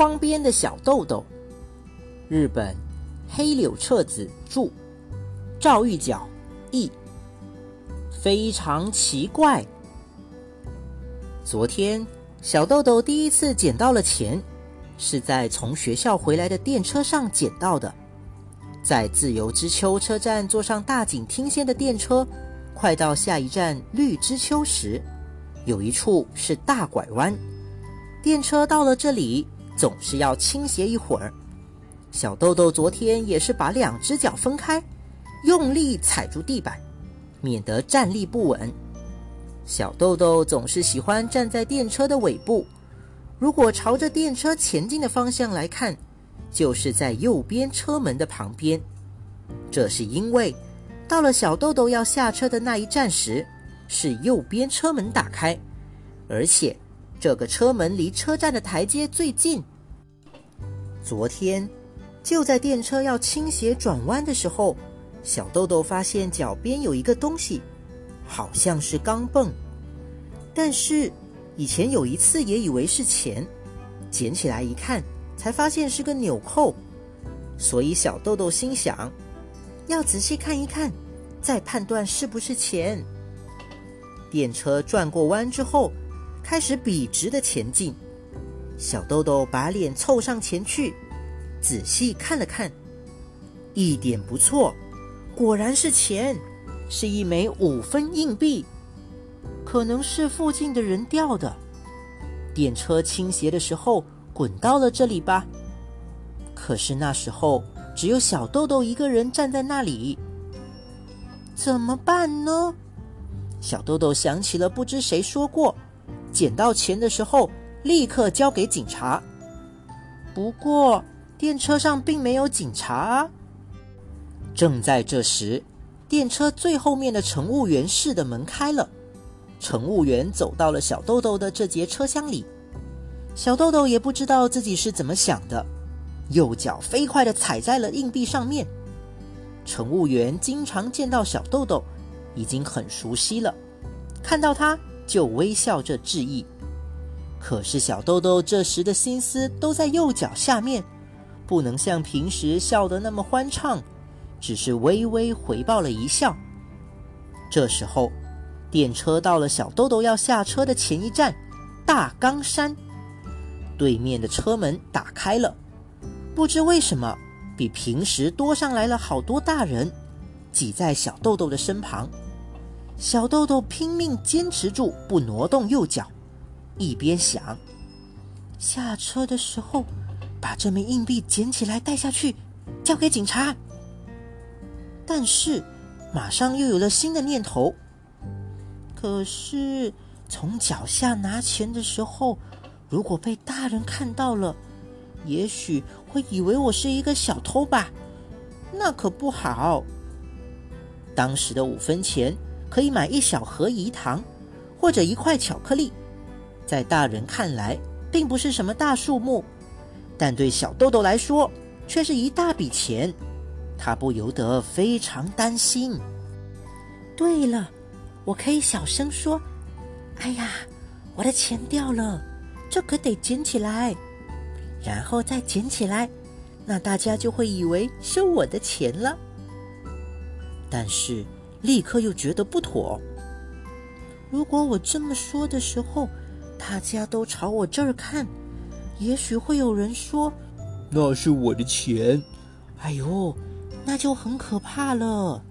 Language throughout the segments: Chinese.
窗边的小豆豆，日本黑柳彻子著，赵玉角译。非常奇怪。昨天，小豆豆第一次捡到了钱，是在从学校回来的电车上捡到的。在自由之丘车站坐上大井听仙的电车，快到下一站绿之丘时，有一处是大拐弯。电车到了这里，总是要倾斜一会儿。小豆豆昨天也是把两只脚分开，用力踩住地板。免得站立不稳。小豆豆总是喜欢站在电车的尾部。如果朝着电车前进的方向来看，就是在右边车门的旁边。这是因为，到了小豆豆要下车的那一站时，是右边车门打开，而且这个车门离车站的台阶最近。昨天，就在电车要倾斜转弯的时候。小豆豆发现脚边有一个东西，好像是钢镚，但是以前有一次也以为是钱，捡起来一看，才发现是个纽扣，所以小豆豆心想，要仔细看一看，再判断是不是钱。电车转过弯之后，开始笔直的前进，小豆豆把脸凑上前去，仔细看了看，一点不错。果然是钱，是一枚五分硬币，可能是附近的人掉的。电车倾斜的时候滚到了这里吧？可是那时候只有小豆豆一个人站在那里，怎么办呢？小豆豆想起了不知谁说过，捡到钱的时候立刻交给警察。不过电车上并没有警察。正在这时，电车最后面的乘务员室的门开了，乘务员走到了小豆豆的这节车厢里。小豆豆也不知道自己是怎么想的，右脚飞快地踩在了硬币上面。乘务员经常见到小豆豆，已经很熟悉了，看到他就微笑着致意。可是小豆豆这时的心思都在右脚下面，不能像平时笑得那么欢畅。只是微微回报了一笑。这时候，电车到了小豆豆要下车的前一站——大冈山。对面的车门打开了，不知为什么，比平时多上来了好多大人，挤在小豆豆的身旁。小豆豆拼命坚持住，不挪动右脚，一边想：下车的时候，把这枚硬币捡起来带下去，交给警察。但是，马上又有了新的念头。可是，从脚下拿钱的时候，如果被大人看到了，也许会以为我是一个小偷吧？那可不好。当时的五分钱可以买一小盒饴糖，或者一块巧克力，在大人看来并不是什么大数目，但对小豆豆来说却是一大笔钱。他不由得非常担心。对了，我可以小声说：“哎呀，我的钱掉了，这可得捡起来，然后再捡起来，那大家就会以为是我的钱了。”但是立刻又觉得不妥。如果我这么说的时候，大家都朝我这儿看，也许会有人说：“那是我的钱。”哎呦！那就很可怕了。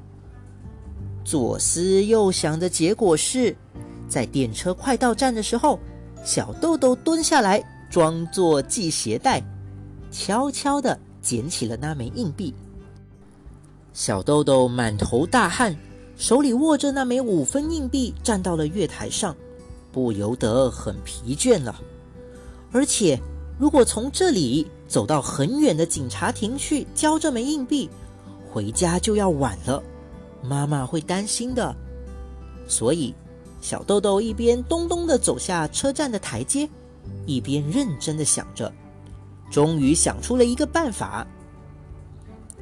左思右想的结果是，在电车快到站的时候，小豆豆蹲下来，装作系鞋带，悄悄的捡起了那枚硬币。小豆豆满头大汗，手里握着那枚五分硬币，站到了月台上，不由得很疲倦了。而且，如果从这里走到很远的警察亭去交这枚硬币，回家就要晚了，妈妈会担心的。所以，小豆豆一边咚咚的走下车站的台阶，一边认真的想着。终于想出了一个办法：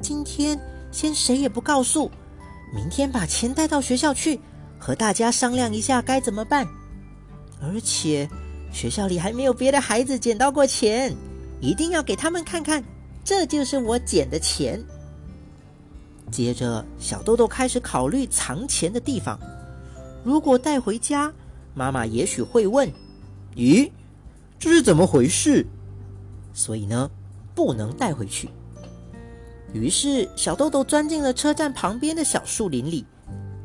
今天先谁也不告诉，明天把钱带到学校去，和大家商量一下该怎么办。而且，学校里还没有别的孩子捡到过钱，一定要给他们看看，这就是我捡的钱。接着，小豆豆开始考虑藏钱的地方。如果带回家，妈妈也许会问：“咦，这是怎么回事？”所以呢，不能带回去。于是，小豆豆钻进了车站旁边的小树林里。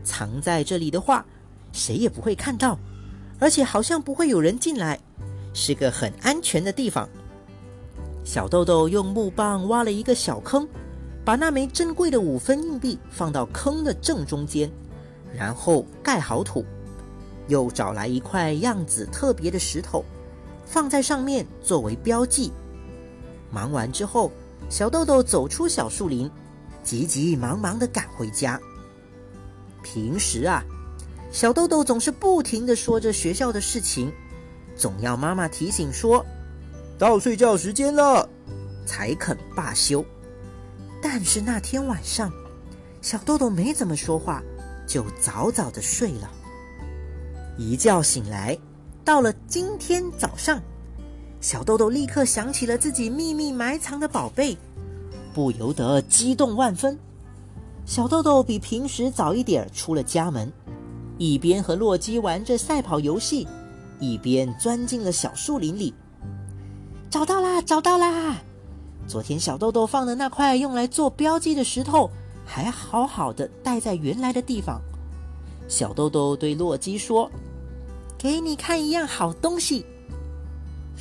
藏在这里的话，谁也不会看到，而且好像不会有人进来，是个很安全的地方。小豆豆用木棒挖了一个小坑。把那枚珍贵的五分硬币放到坑的正中间，然后盖好土，又找来一块样子特别的石头，放在上面作为标记。忙完之后，小豆豆走出小树林，急急忙忙的赶回家。平时啊，小豆豆总是不停的说着学校的事情，总要妈妈提醒说：“到睡觉时间了”，才肯罢休。但是那天晚上，小豆豆没怎么说话，就早早的睡了。一觉醒来，到了今天早上，小豆豆立刻想起了自己秘密埋藏的宝贝，不由得激动万分。小豆豆比平时早一点出了家门，一边和洛基玩着赛跑游戏，一边钻进了小树林里。找到啦！找到啦！昨天小豆豆放的那块用来做标记的石头，还好好的待在原来的地方。小豆豆对洛基说：“给你看一样好东西。”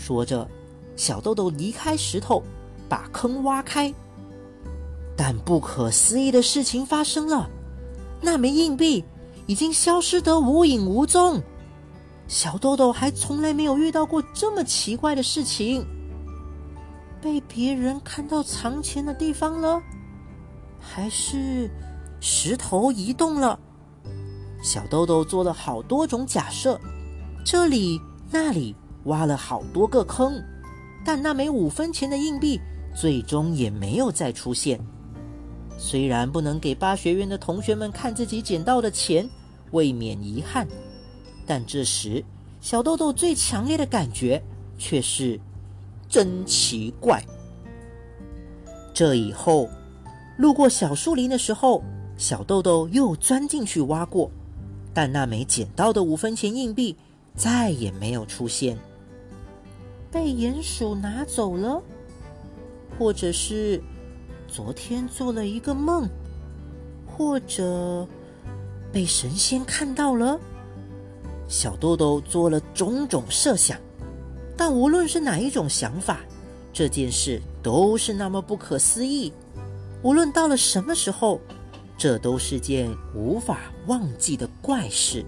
说着，小豆豆离开石头，把坑挖开。但不可思议的事情发生了，那枚硬币已经消失得无影无踪。小豆豆还从来没有遇到过这么奇怪的事情。被别人看到藏钱的地方了，还是石头移动了？小豆豆做了好多种假设，这里那里挖了好多个坑，但那枚五分钱的硬币最终也没有再出现。虽然不能给巴学院的同学们看自己捡到的钱，未免遗憾，但这时小豆豆最强烈的感觉却是。真奇怪！这以后，路过小树林的时候，小豆豆又钻进去挖过，但那枚捡到的五分钱硬币再也没有出现。被鼹鼠拿走了，或者是昨天做了一个梦，或者被神仙看到了。小豆豆做了种种设想。但无论是哪一种想法，这件事都是那么不可思议。无论到了什么时候，这都是件无法忘记的怪事。